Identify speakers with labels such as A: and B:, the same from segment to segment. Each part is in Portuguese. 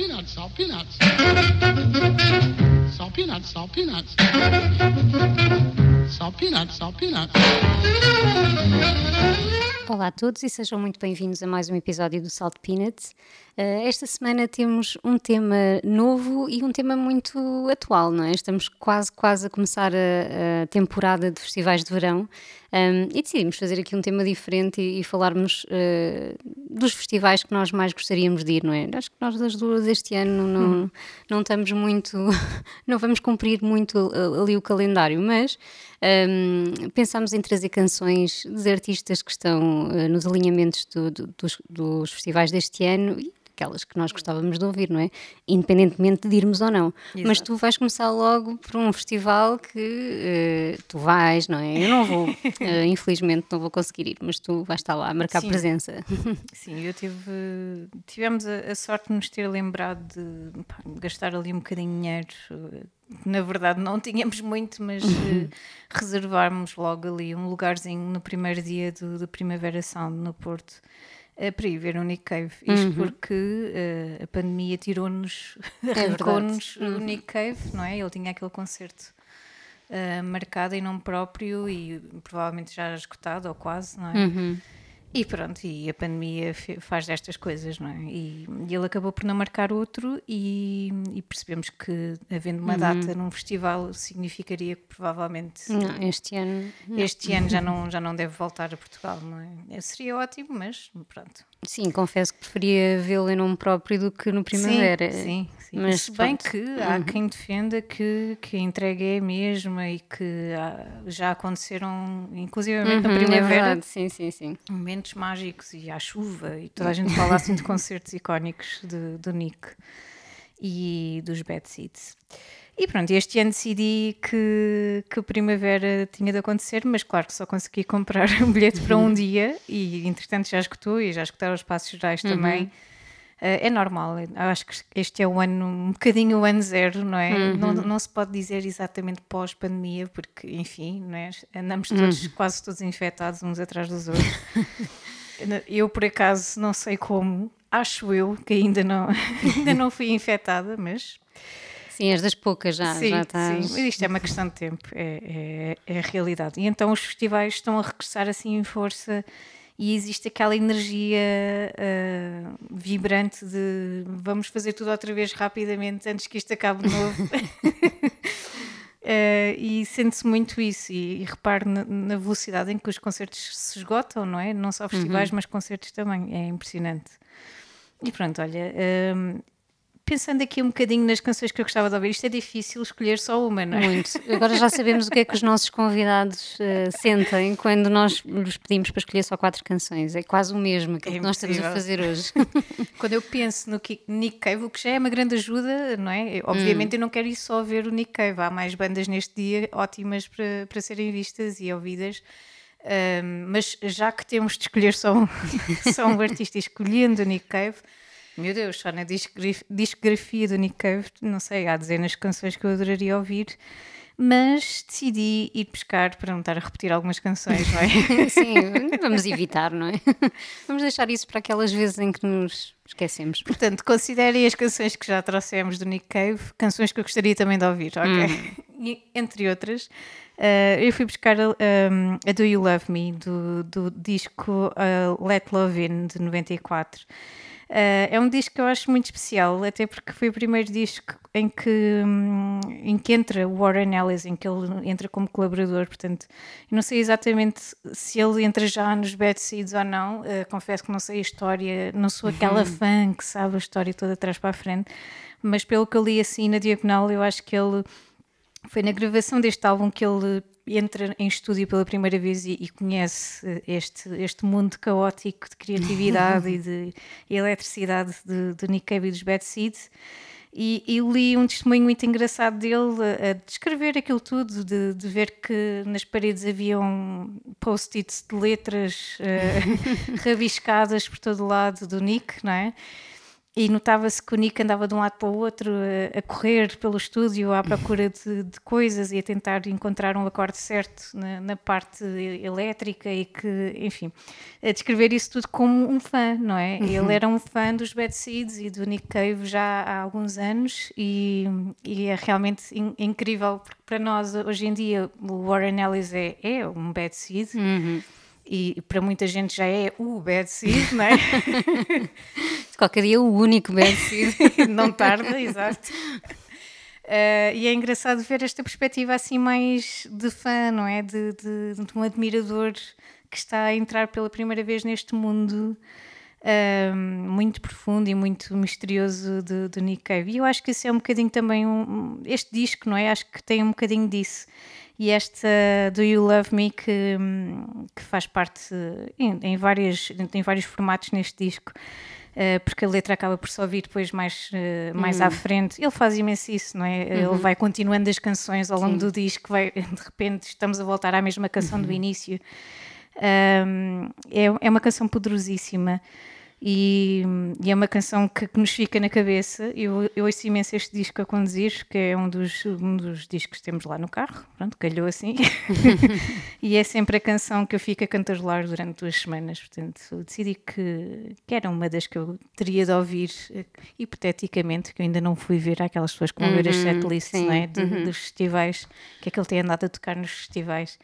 A: peanuts, salt peanuts. Salt peanuts, salt peanuts. Salt peanuts, salt peanuts.
B: Olá a todos e sejam muito bem-vindos a mais um episódio do Salt Peanuts. Uh, esta semana temos um tema novo e um tema muito atual, não é? Estamos quase, quase a começar a, a temporada de festivais de verão um, e decidimos fazer aqui um tema diferente e, e falarmos uh, dos festivais que nós mais gostaríamos de ir, não é? Acho que nós das duas este ano não, hum. não estamos muito, não vamos cumprir muito ali o calendário, mas um, pensámos em trazer canções dos artistas que estão uh, nos alinhamentos do, do, dos, dos festivais deste ano e aquelas que nós gostávamos de ouvir, não é? Independentemente de irmos ou não. Exato. Mas tu vais começar logo por um festival que uh, tu vais, não é? Eu não vou, uh, infelizmente não vou conseguir ir, mas tu vais estar lá a marcar Sim. presença.
C: Sim, eu tive, tivemos a, a, sorte de nos ter lembrado de pá, gastar ali um bocadinho de dinheiro na verdade não tínhamos muito, mas uh, reservarmos logo ali um lugarzinho no primeiro dia do, do Primavera Sound no Porto uh, para ir ver o Nick Cave. Isto uhum. porque uh, a pandemia tirou-nos, é arrancou-nos uhum. o Nick Cave, não é? Ele tinha aquele concerto marcado em nome próprio e provavelmente já esgotado ou quase, não é? Uhum. E pronto, e a pandemia faz destas coisas, não é? E, e ele acabou por não marcar outro e, e percebemos que havendo uma uhum. data num festival significaria que provavelmente
B: não, este ano
C: este ano já não já não deve voltar a Portugal, não é? Seria ótimo, mas pronto.
B: Sim, confesso que preferia vê-lo em nome próprio do que no Primavera.
C: Sim, sim. sim. Mas Se bem que há uhum. quem defenda que, que a entrega é a mesma e que há, já aconteceram, inclusive uhum, na é Primavera, é
B: sim, sim, sim.
C: momentos mágicos e à chuva e toda a gente fala assim de concertos icónicos de, do Nick e dos Bad Seeds. E pronto, este ano decidi que, que a primavera tinha de acontecer, mas claro que só consegui comprar um bilhete para um uhum. dia e entretanto já escutou e já escutaram os passos gerais uhum. também. Uh, é normal, acho que este é o ano, um bocadinho o ano zero, não é? Uhum. Não, não se pode dizer exatamente pós-pandemia, porque, enfim, não é? andamos todos, uhum. quase todos infectados uns atrás dos outros. eu, por acaso, não sei como, acho eu que ainda não, ainda não fui infectada, mas
B: Sim, és das poucas já.
C: Sim,
B: já
C: estás... sim. isto é uma questão de tempo, é, é, é a realidade. E então os festivais estão a regressar assim em força e existe aquela energia uh, vibrante de vamos fazer tudo outra vez rapidamente antes que isto acabe de novo. uh, e sente-se muito isso e, e repare na, na, velocidade em que os concertos se esgotam, não é? Não só festivais, uhum. mas concertos também. É impressionante. E pronto, olha, uh, pensando aqui um bocadinho nas canções que eu gostava de ouvir, isto é difícil escolher só uma, não é?
B: Muito. Agora já sabemos o que é que os nossos convidados uh, sentem quando nós lhes pedimos para escolher só quatro canções. É quase o mesmo aquilo é que nós estamos a fazer hoje.
C: quando eu penso no Nick Cave, o que já é uma grande ajuda, não é? Obviamente hum. eu não quero ir só ver o Nick Cave. Há mais bandas neste dia ótimas para, para serem vistas e ouvidas. Um, mas já que temos de escolher só um, só um artista escolhendo o Nick Cave, meu Deus, só na discografia do Nick Cave, não sei, há dezenas de canções que eu adoraria ouvir, mas decidi ir pescar para não estar a repetir algumas canções, não
B: é? Sim, vamos evitar, não é? Vamos deixar isso para aquelas vezes em que nos esquecemos.
C: Portanto, considerem as canções que já trouxemos do Nick Cave, canções que eu gostaria também de ouvir, ok? Hum. E, entre outras, uh, eu fui buscar um, a Do You Love Me, do, do disco uh, Let Love In, de 94. Uh, é um disco que eu acho muito especial, até porque foi o primeiro disco em que, um, em que entra o Warren Ellis, em que ele entra como colaborador. Portanto, eu não sei exatamente se ele entra já nos Bad Seeds ou não. Uh, confesso que não sei a história, não sou aquela uhum. fã que sabe a história toda atrás para a frente, mas pelo que eu li assim na diagonal, eu acho que ele foi na gravação deste álbum que ele entra em estúdio pela primeira vez e, e conhece eh, este, este mundo caótico de criatividade e de e eletricidade de, de Nick Cave e dos Bad Seeds. E, e, li um testemunho muito engraçado dele a, a descrever aquilo tudo, de, de, ver que nas paredes haviam post-its de letras uh, rabiscadas por todo o lado do Nick, não é? E notava-se que o Nick andava de um lado para o outro a, a correr pelo estúdio à procura de, de, coisas e a tentar encontrar um acorde certo na, na, parte elétrica e que, enfim, a descrever isso tudo como um fã, não é? Uhum. Ele era um fã dos Bad Seeds e do Nick Cave já há alguns anos e, e é realmente in, incrível porque para nós hoje em dia o Warren Ellis é, é um Bad Seed. Uhum e para muita gente já é o bad seed, não é?
B: Qualquer dia o único bad seed.
C: não tarda, exato. Uh, e é engraçado ver esta perspectiva assim mais de fã, não é? De, de, de um admirador que está a entrar pela primeira vez neste mundo uh, muito profundo e muito misterioso de, de Nick Cave. E eu acho que isso é um bocadinho também um, este disco, não é? Acho que tem um bocadinho disso e esta Do You Love Me que, que faz parte em, em, várias, em vários formatos neste disco. Uh, porque a letra acaba por só vir depois mais, uh, mais uhum. à frente. Ele faz imenso isso, não é? Uhum. Ele vai continuando as canções ao longo Sim. do disco, vai, de repente estamos a voltar à mesma canção uhum. do início. Um, é, é uma canção poderosíssima. E, e, é uma canção que, que, nos fica na cabeça. Eu, eu ouço imenso este disco a conduzir, que é um dos, um dos discos que temos lá no carro, pronto, calhou assim. e é sempre a canção que eu fico a cantarolar durante duas semanas. Portanto, decidi que, que era uma das que eu teria de ouvir, hipoteticamente, que eu ainda não fui ver aquelas pessoas que vão ver as uhum, setlists é? De, uhum. dos festivais, que é que ele tem andado a tocar nos festivais.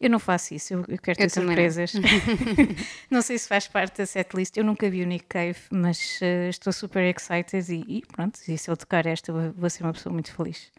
C: Eu não faço isso, eu, eu quero ter eu surpresas. Não. não. sei se faz parte da setlist. Eu nunca vi o Nick Cave, mas uh, estou super excited e, e pronto, e se eu tocar esta, vou, vou ser uma pessoa muito feliz.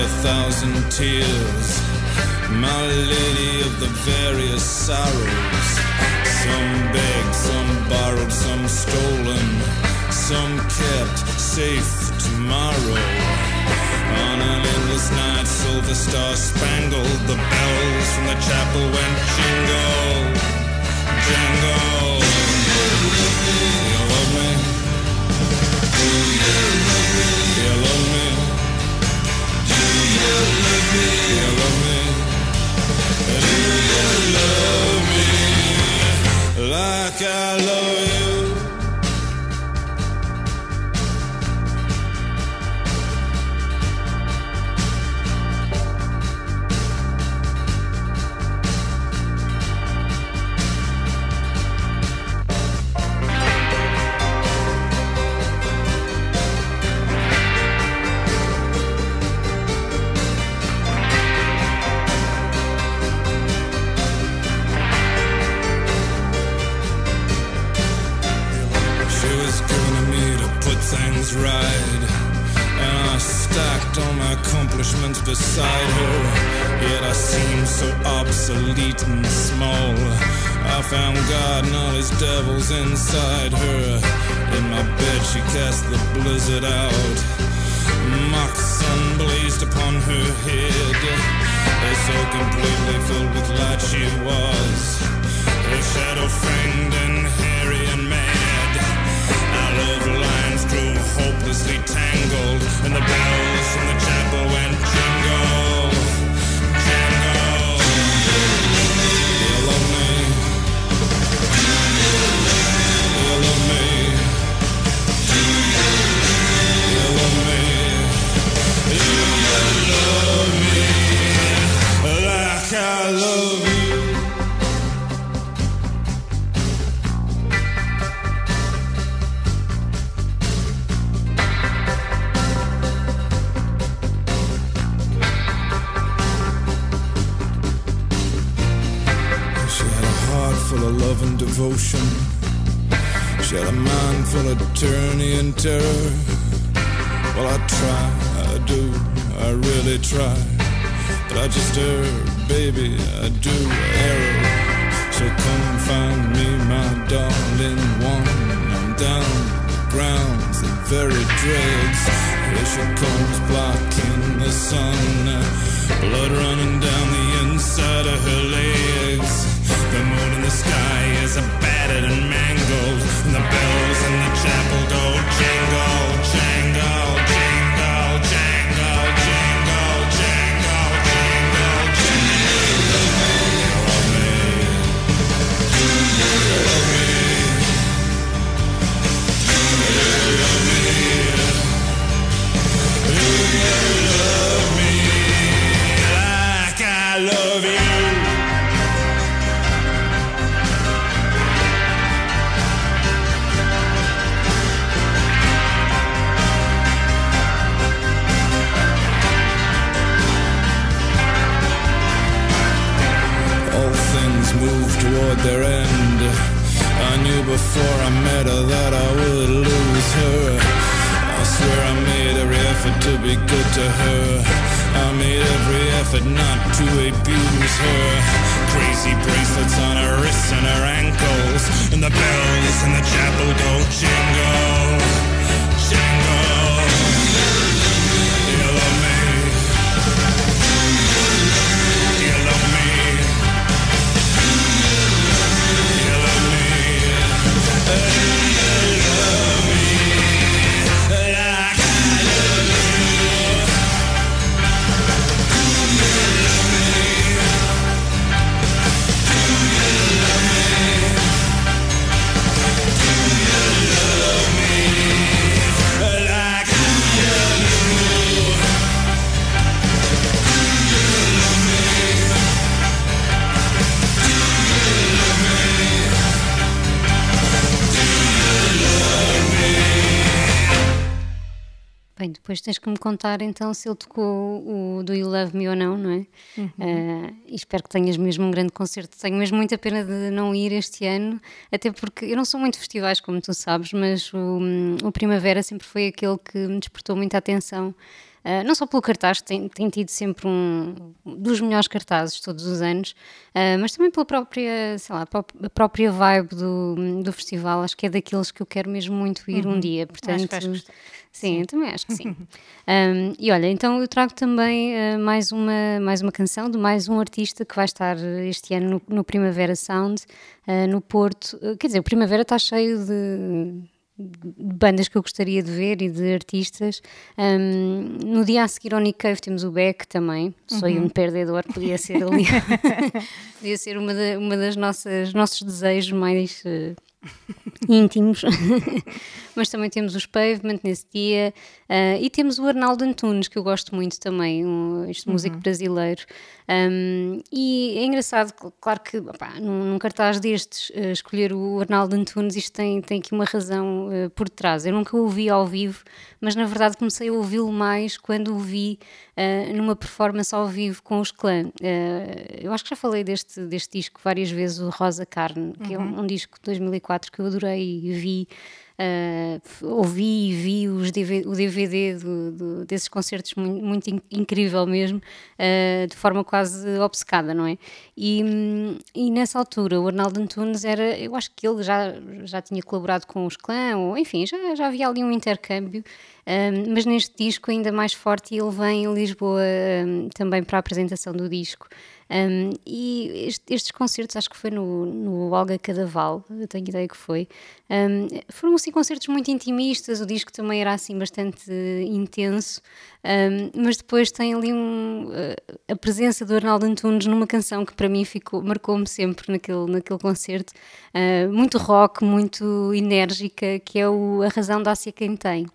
D: a thousand tears. My lady of the various sorrows. Some begged, some borrowed, some stolen, some kept safe tomorrow. On an endless night, silver star spangled, the bells from the chapel went jingle, jangle. You love me? Do you love me? You love me? like I love you. was right. And I stacked all my accomplishments beside her. Yet I seemed so obsolete and small. I found God and all his devils inside her. In my bed, she cast the blizzard out. Mock sun blazed upon her head. And so completely filled with light she was. Her shadow framed and hairy and hopelessly tangled, and the bells from the chapel went. Love and devotion. She had a mind full of tyranny and terror. Well, I try, I do, I really try. But I just err, baby, I do err. So come find me, my darling one. I'm down the grounds, the very dregs. Here she comes, blocking the sun. Blood running down the inside of her legs. The moon in the sky is a battered and mangled. And the bells in the chapel go jingle, jangle, jingle, jangle, jingle, jangle, jingle, jingle. Like things move toward their end. I knew before I met her that I would lose her. I swear I made every effort to be good to her. I made every effort not to abuse her. Crazy bracelets on her wrists and her ankles. And the bells in the chapel go jingle, jingle.
B: Depois tens que me contar então se ele tocou o Do You Love Me ou não, não é? Ah, e espero que tenhas mesmo um grande concerto. Tenho mesmo muita pena de não ir este ano, até porque eu não sou muito festivais, como tu sabes, mas o, o Primavera sempre foi aquele que me despertou muita atenção. Ah, não só pelo cartaz, que tem, tem tido sempre um dos melhores cartazes todos os anos, ah, mas também pela própria, sei lá, a própria vibe do, do festival. Acho que é daqueles que eu quero mesmo muito ir um dia. Portanto,
C: que vais gostar.
B: Sim, eu também acho que sim. Um, e olha, então eu trago também uh, mais, uma, mais uma canção de mais um artista que vai estar uh, este ano no, no Primavera Sound, uh, no Porto. Uh, quer dizer, o Primavera está cheio de bandas que eu gostaria de ver e de artistas. Um, no dia a seguir ao Nick Cave temos o Beck também, sou um perdedor, podia ser ali, podia ser uma, da- uma das nossas nossos desejos mais uh, íntimos. Mas também temos os Pavement nesse dia ah, e temos o Arnaldo Antunes, que eu gosto muito também, um, este músico brasileiro. Um, e é engraçado, cl- claro que opá, num, num cartaz destes, ah, escolher o Arnaldo Antunes, isto tem, tem aqui uma razão ah, por trás. Eu nunca o ouvi ao vivo, mas na verdade comecei a ouvi-lo mais quando o vi ah, numa performance ao vivo com os clã. Eu acho que já falei deste, deste disco várias vezes, o Rosa Carne, que é um, um disco de 2004 que eu adorei e vi. F- ouvi e vi os DV o DVD do- do- desses concertos muito, muito in- incrível mesmo, ah, de forma quase obcecada, não é? E, e nessa altura o Arnaldo Antunes era, eu acho que ele já, já tinha colaborado com os clã, ou enfim, já, já havia ali um intercâmbio, um, mas neste disco ainda mais forte ele vem a Lisboa um, também para a apresentação do disco. Um, e este- estes concertos, acho que foi no, no Olga Cadaval, eu tenho ideia que foi, foram assim concertos muito intimistas, o disco também era assim bastante eh, intenso, mas depois tem ali um, eh, a presença do Arnaldo Antunes numa canção que para mim ficou, marcou-me sempre naquele, naquele concerto, uh, muito rock, muito enérgica, que é o A Razão Dá-se a Quem Tem.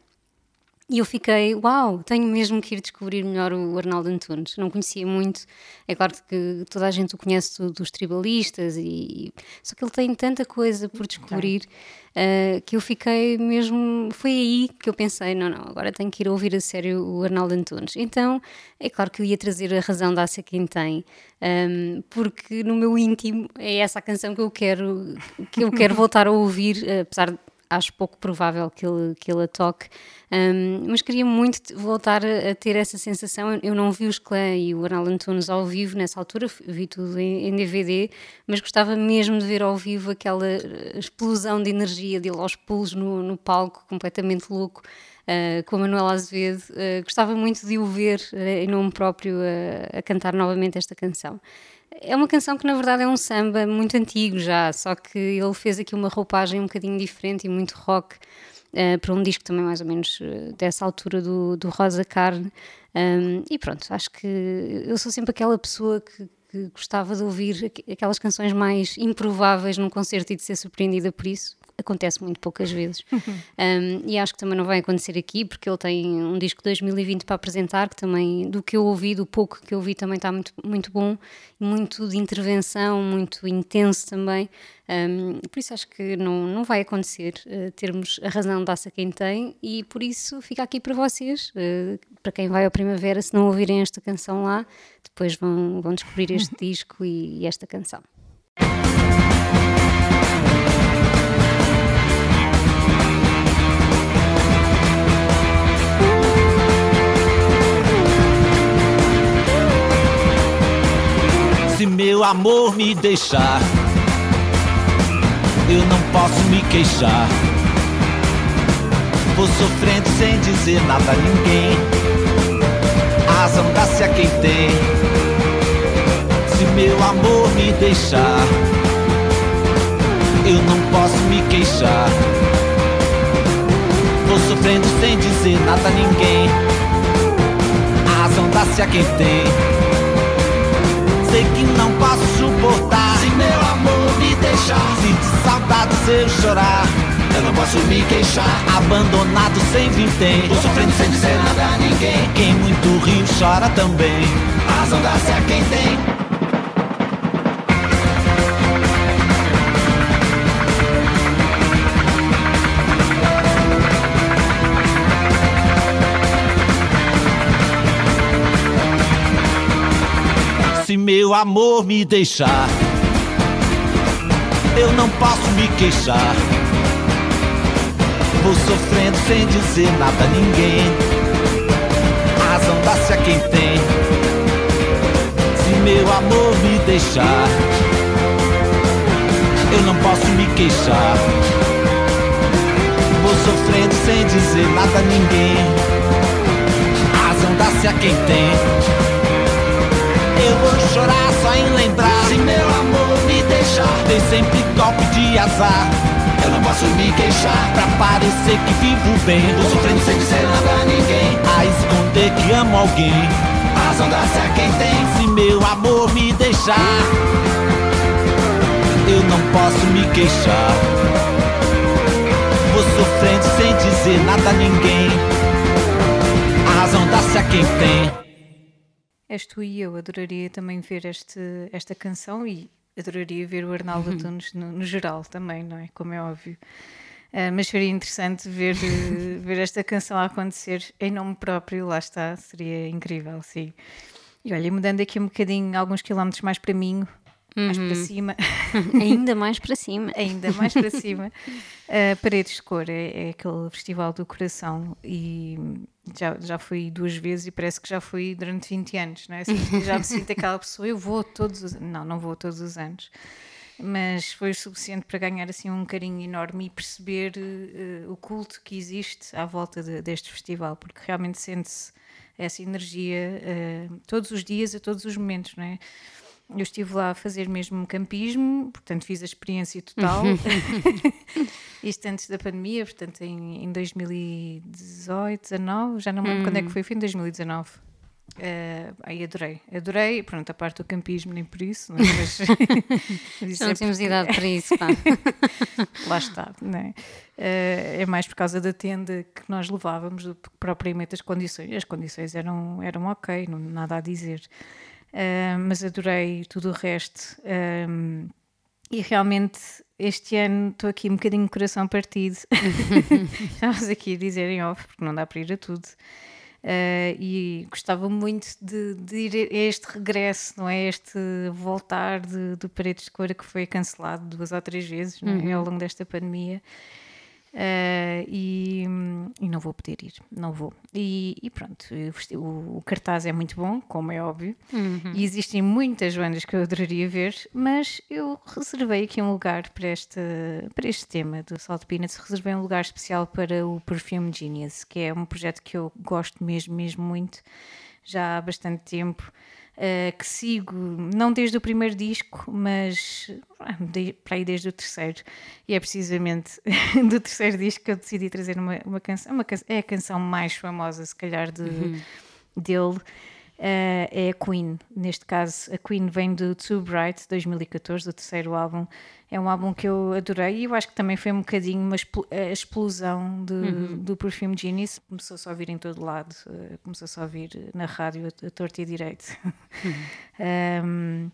B: E eu fiquei, uau, tenho mesmo que ir descobrir melhor o Arnaldo Antunes. Não conhecia muito, é claro que toda a gente o conhece dos tribalistas, e só que ele tem tanta coisa por descobrir uh, que eu fiquei mesmo. Foi aí que eu pensei: não, não, agora tenho que ir ouvir a sério o Arnaldo Antunes. Então, é claro que eu ia trazer a razão da Ácia Quem Tem, um, ehm, porque no meu íntimo é essa a canção que eu quero, que eu quero voltar a ouvir, apesar de acho pouco provável que ele, que ele a toque, um, mas queria muito voltar a, ter essa sensação. Eu não vi os Clã e o Arnaldo Antunes ao vivo nessa altura, vi tudo em, em, DVD, mas gostava mesmo de ver ao vivo aquela explosão de energia dele aos pulos no, no palco, completamente louco. Com a Manuela Azevedo, uh, gostava muito de o ver uh, em nome próprio a cantar novamente esta canção. É uma canção que na verdade é um samba muito antigo já, só que ele fez aqui uma roupagem um bocadinho diferente e muito rock uh, para um disco também mais ou menos dessa altura do, do Rosa Carne. Um, e pronto, acho que eu sou sempre aquela pessoa que, que gostava de ouvir aquelas canções mais improváveis num concerto e de ser surpreendida por isso acontece muito poucas vezes. um, e acho que também não vai acontecer aqui, porque ele tem um disco 2020 para apresentar, que também, do que eu ouvi, do pouco que eu ouvi, também está muito, muito bom, muito de intervenção, muito intenso também. Um, por isso acho que não, não vai acontecer uh, termos a razão dá-se a quem tem, e por isso fica aqui para vocês, uh, para quem vai ao Primavera, se não ouvirem esta canção lá, depois vão, vão descobrir este disco e, e esta canção.
E: Amor me deixar, eu não posso me queixar. Vou sofrendo sem dizer nada a ninguém. A razão dá-se a quem tem. Se meu amor me deixar, eu não posso me queixar. Vou sofrendo sem dizer nada a ninguém. A razão dá-se a quem tem sei que suportar.
F: Se meu amor me deixar,
E: se de saudade eu chorar,
F: eu não posso me queixar.
E: Abandonado sem vintém,
F: tô sofrendo sem dizer nada a ninguém.
E: Quem muito rio chora também.
F: A razão dá-se a quem tem.
E: Meu amor me deixar, eu não posso me queixar. Vou sofrendo sem dizer nada a ninguém. A razão dá-se a quem tem. Se meu amor me deixar, eu não posso me queixar. Vou sofrendo sem dizer nada a ninguém. A razão dá-se a quem tem vou chorar só em lembrar.
F: Se meu amor me deixar,
E: tem sempre golpe de azar.
F: Eu não posso me queixar
E: pra parecer que vivo bem.
F: Tô sofrendo sem dizer nada a ninguém.
E: A esconder que amo alguém.
F: A razão dá-se a quem tem.
E: Se meu amor me deixar, eu não posso me queixar. Vou sofrendo sem dizer nada a ninguém. A razão dá-se a quem tem.
C: És tu e eu, adoraria também ver este, esta canção e adoraria ver o Arnaldo uhum. Antunes no, no, geral também, não é? Como é óbvio. Uh, mas seria interessante ver, ver esta canção acontecer em nome próprio, lá está, seria incrível, sim. E olha, mudando aqui um bocadinho, alguns quilómetros mais para mim, uhum. mais para uhum. cima.
B: Ainda mais para cima.
C: Ainda mais para cima. Uh, Paredes de Cor é, é, aquele festival do coração e já, já fui duas vezes e parece que já fui durante 20 anos, não é? Assim, já me sinto aquela pessoa, eu vou todos os Não, não vou todos os anos. Mas foi o suficiente para ganhar assim um carinho enorme e perceber uh, o culto que existe à volta de, deste festival, porque realmente sente-se essa energia uh, todos os dias, a todos os momentos, não é? Eu estive lá a fazer mesmo campismo, portanto fiz a experiência total. Isto antes da pandemia, portanto em, em 2018, 19, já não me lembro hum. quando é que foi, foi em 2019. Uh, aí adorei, adorei, pronto, a parte do campismo nem por isso, não é? mas isso
B: Não
C: é
B: temos
C: porque-
B: idade para isso, pá.
C: lá está, não é? Uh, é mais por causa da tenda que nós levávamos do que propriamente as condições. As condições eram, eram ok, não nada a dizer. Uh, mas adorei tudo o resto. Um, e realmente este ano estou aqui um bocadinho de coração partido. Estávamos aqui a dizer em off, porque não dá para ir a tudo. Uh, e gostava muito de, de ir a este regresso, não é? Este voltar de, do Paredes de Cora que foi cancelado duas ou três vezes não é? ao longo desta pandemia. Uh, e não vou poder ir, não vou. E, e pronto, o, o cartaz é muito bom, como é óbvio, e existem muitas bandas que eu adoraria ver, mas eu reservei aqui um lugar para este, para este tema do Salt Peanuts, reservei um lugar especial para o Perfume Genius, que é um projeto que eu gosto mesmo, mesmo muito, já há bastante tempo. Uh, que sigo, não desde o primeiro disco, mas ah, de, para aí desde o terceiro. E é precisamente do terceiro disco que eu decidi trazer uma, uma canção. Uma, é a canção mais famosa, se calhar, de, dele. Uh, é a Queen. Neste caso, a Queen vem do Too Bright, 2014, do terceiro álbum. É um álbum que eu adorei e eu acho que também foi um bocadinho uma expl- a explosão de- do Perfume Genius. Começou-se a ouvir em todo lado, uh, começou-se a ouvir na rádio a, a torto e a direito. Um,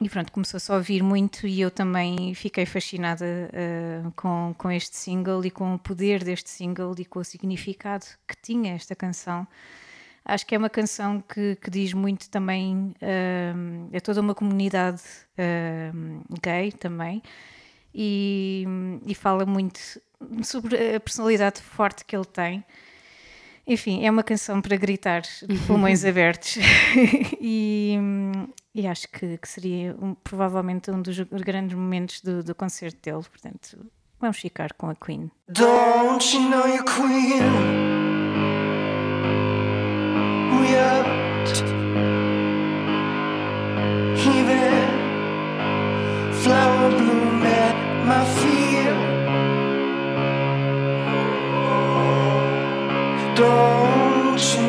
C: e pronto, começou-se a ouvir muito e eu também fiquei fascinada uh, com, com este single e com o poder deste single e com o significado que tinha esta canção. Acho que é uma canção que, que diz muito também um, a toda uma comunidade um, gay também e, e fala muito sobre a personalidade forte que ele tem. Enfim, é uma canção para gritar de pulmões abertos e, e acho que, que seria um- provavelmente um dos grandes momentos do, do concerto dele. Portanto, vamos ficar com a Queen.
G: Don't you know you're queen?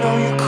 G: Don't you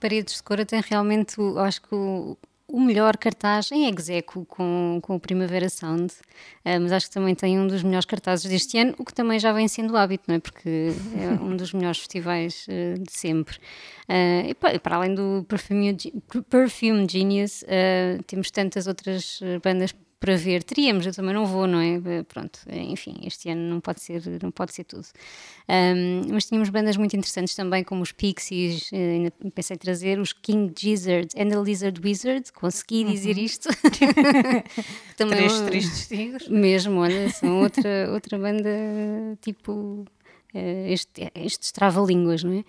B: Paredes de Cora tem realmente, acho que o, o melhor cartaz em execo com, com o Primavera Sound, Eh, mas acho que também tem um dos melhores cartazes deste ano, o que também já vem sendo hábito, não é? Porque é um dos melhores festivais eh, de sempre. Eh, e, pa- e para além do Perfume, Perfume Genius, temos tantas outras bandas para ver. Teríamos, eu também não vou, não é? Eh, Pronto, eh, enfim, este ano não pode ser, não pode ser tudo. Um, mas tínhamos bandas muito interessantes também, como os Pixies, eh, ainda pensei em trazer os King Gizzard and the Lizard Wizard, consegui dizer isto. também
C: Três tristes tigres.
B: mesmo, olha, são outra, outra banda tipo este, estes trava-línguas, não é?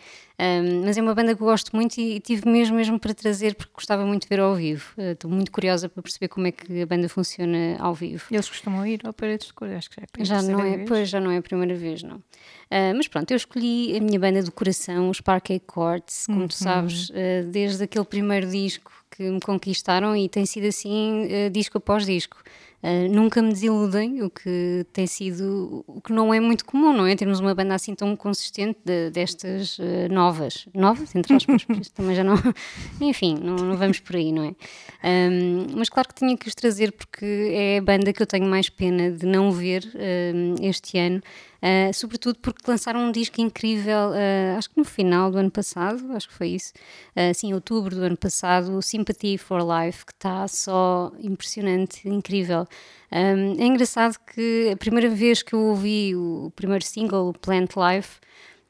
B: Um, mas é uma banda que eu gosto muito e, e tive mesmo, mesmo para trazer porque gostava muito de ver ao vivo. Eh, Estou muito curiosa para perceber como é que a banda funciona ao vivo.
C: Eles costumam ir ao Paredes de Cor, acho que já é a
B: Já não é,
C: vez.
B: pois já não é a primeira vez, não. Ah, mas pronto, eu escolhi a minha banda do coração, os Parquet Courts, como tu sabes, ah, desde aquele primeiro disco que me conquistaram e tem sido assim ah, disco após disco. Ah, nunca me desiludem, o que tem sido, o que não é muito comum, não é? Termos uma banda assim tão consistente de- destas ah, novas, novas, entre aspas, também já não. Enfim, não, não vamos por aí, não é? Ahm, mas claro que tinha que os trazer porque é a banda que eu tenho mais pena de não ver ahm, este ano. Uh, sobretudo porque lançaram um disco incrível, uh, acho que no final do ano passado, acho que foi isso, uh, sim, outubro do ano passado, o Sympathy for Life, que está só impressionante, incrível. Um, é engraçado que a primeira vez que eu ouvi o primeiro single, Plant Life,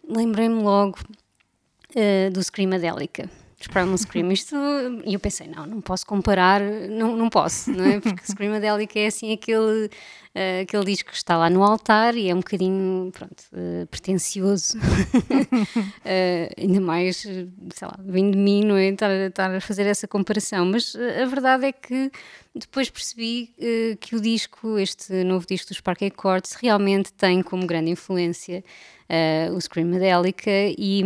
B: lembrei-me logo uh, do Screamadelica. Dos Primal Scream, isto, e eu pensei, não, não posso comparar, não, não posso, não é? Porque Screamadelica é assim aquele, uh, aquele disco que está lá no altar e é um bocadinho, pronto, uh, pretencioso, Uh, ainda mais, sei lá, vem de mim, não é? Estar, estar a fazer essa comparação, mas a verdade é que depois percebi que o disco, este novo disco dos Parquet Courts, realmente tem como grande influência uh, o Screamadelica e,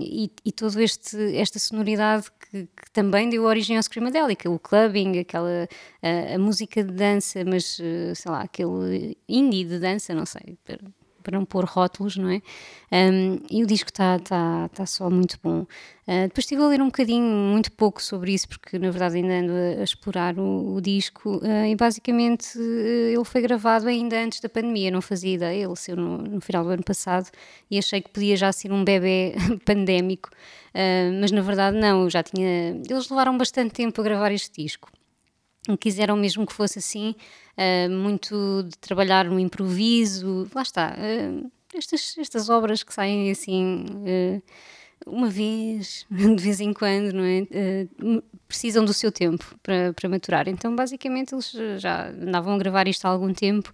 B: e, e toda esta sonoridade que, que também deu origem ao Screamadelica, o clubbing, aquela a, a música de dança, mas sei lá, aquele indie de dança, não sei, para, para não pôr rótulos, não é? Um, e o disco está tá, tá só muito bom. Uh, depois estive a ler um bocadinho, muito pouco sobre isso, porque na verdade ainda ando a, a explorar o, o disco, uh, e basicamente uh, ele foi gravado ainda antes da pandemia, não fazia ideia, ele saiu no, no final do ano passado e achei que podia já ser um bebê pandémico, mas na verdade não, já tinha. Eles levaram bastante tempo a gravar este disco quiseram mesmo que fosse assim, uh, muito de trabalhar no improviso, lá está, uh, estas, estas obras que saem assim uh, uma vez, de vez em quando, não é? precisam do seu tempo para, para maturar. Então, basicamente, eles já andavam a gravar isto há algum tempo.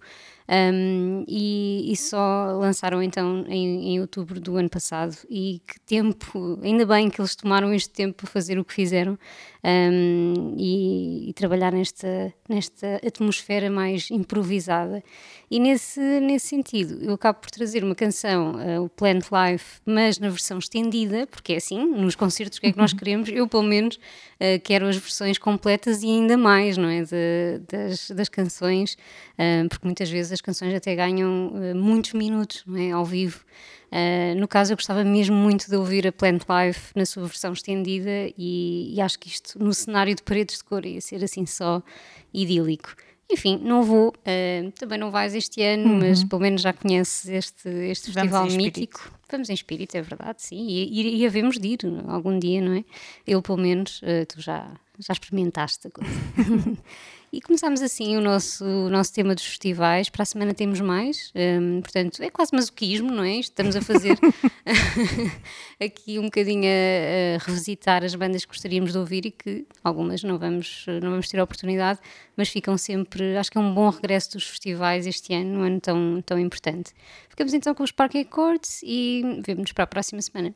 B: Um, e, e, só lançaram então em, em, outubro do ano passado e que tempo, ainda bem que eles tomaram este tempo para fazer o que fizeram um, e, e, trabalhar nesta, nesta atmosfera mais improvisada. E nesse, nesse sentido eu acabo por trazer uma canção, uh, o Plant Life mas na versão estendida, porque é assim nos concertos o que é que nós queremos, eu pelo menos uh, quero as versões completas e ainda mais, não é, de, das, das canções uh, porque muitas vezes as canções até ganham muitos minutos não é, ao vivo. Uh, no caso, eu gostava mesmo muito de ouvir a Plant Life na sua versão estendida e, e, acho que isto no cenário de paredes de cor ia ser assim só idílico. Enfim, não vou, uh, também não vais este ano, uhum. mas pelo menos já conheces este, este festival mítico. Vamos em espírito, é verdade, sim, e, e, e havemos de ir algum dia, não é? Eu, pelo menos, tu já, já experimentaste a coisa. E começámos assim o nosso, o nosso tema dos festivais. Para a semana temos mais, um, portanto, é quase masoquismo, não é? Estamos a fazer aqui um bocadinho a, a, revisitar as bandas que gostaríamos de ouvir e que algumas não vamos, não vamos ter a oportunidade, mas ficam sempre. Acho que é um bom regresso dos festivais este ano, um ano tão, tão importante. Ficamos então com os Parque Accords e vemos-nos para a próxima semana.